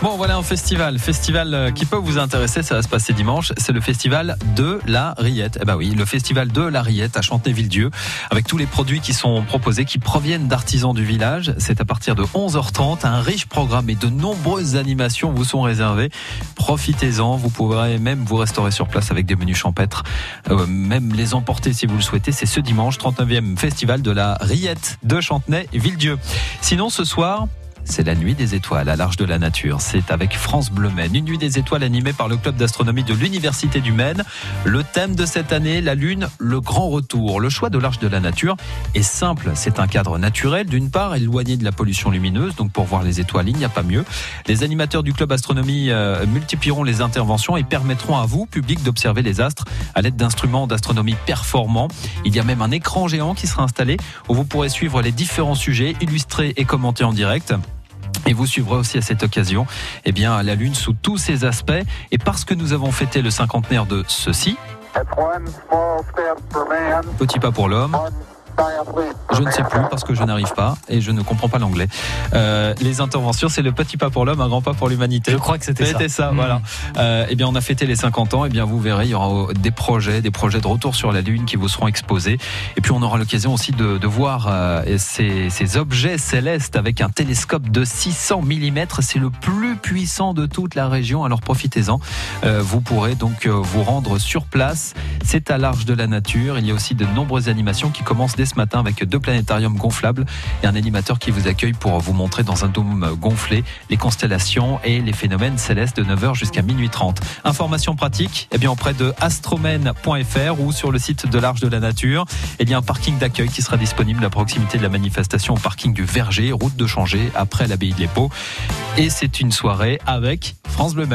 Bon, voilà un festival, festival euh, qui peut vous intéresser, ça va se passer dimanche, c'est le festival de la Riette. Eh ben oui, le festival de la Riette à Chantenay-Villedieu, avec tous les produits qui sont proposés, qui proviennent d'artisans du village. C'est à partir de 11h30, un riche programme et de nombreuses animations vous sont réservées. Profitez-en, vous pourrez même vous restaurer sur place avec des menus champêtres, euh, même les emporter si vous le souhaitez. C'est ce dimanche, 39e festival de la Riette de Chantenay-Villedieu. Sinon, ce soir, c'est la nuit des étoiles à l'arche de la nature. C'est avec France Bleu une nuit des étoiles animée par le club d'astronomie de l'Université du Maine. Le thème de cette année, la Lune, le grand retour. Le choix de l'arche de la nature est simple. C'est un cadre naturel, d'une part, éloigné de la pollution lumineuse. Donc pour voir les étoiles, il n'y a pas mieux. Les animateurs du club astronomie euh, multiplieront les interventions et permettront à vous, public, d'observer les astres à l'aide d'instruments d'astronomie performants. Il y a même un écran géant qui sera installé où vous pourrez suivre les différents sujets illustrés et commentés en direct. Et vous suivrez aussi à cette occasion eh bien, la Lune sous tous ses aspects. Et parce que nous avons fêté le cinquantenaire de ceci, petit pas pour l'homme, je ne sais plus parce que je n'arrive pas et je ne comprends pas l'anglais. Euh, les interventions, c'est le petit pas pour l'homme, un grand pas pour l'humanité. Je crois que c'était ça. C'était ça, voilà. Euh, eh bien, on a fêté les 50 ans. Eh bien, vous verrez, il y aura des projets, des projets de retour sur la Lune qui vous seront exposés. Et puis, on aura l'occasion aussi de, de voir euh, ces, ces objets célestes avec un télescope de 600 mm. C'est le plus puissant de toute la région. Alors, profitez-en. Euh, vous pourrez donc euh, vous rendre sur place. C'est à l'arche de la nature. Il y a aussi de nombreuses animations qui commencent dès ce matin avec deux planétariums gonflables et un animateur qui vous accueille pour vous montrer dans un dôme gonflé les constellations et les phénomènes célestes de 9h jusqu'à minuit 30. Information pratique, eh bien auprès de astromène.fr ou sur le site de l'Arche de la Nature, il y a un parking d'accueil qui sera disponible à proximité de la manifestation au parking du Verger, route de Changer, après l'abbaye de l'Épau. Et c'est une soirée avec France Bleu.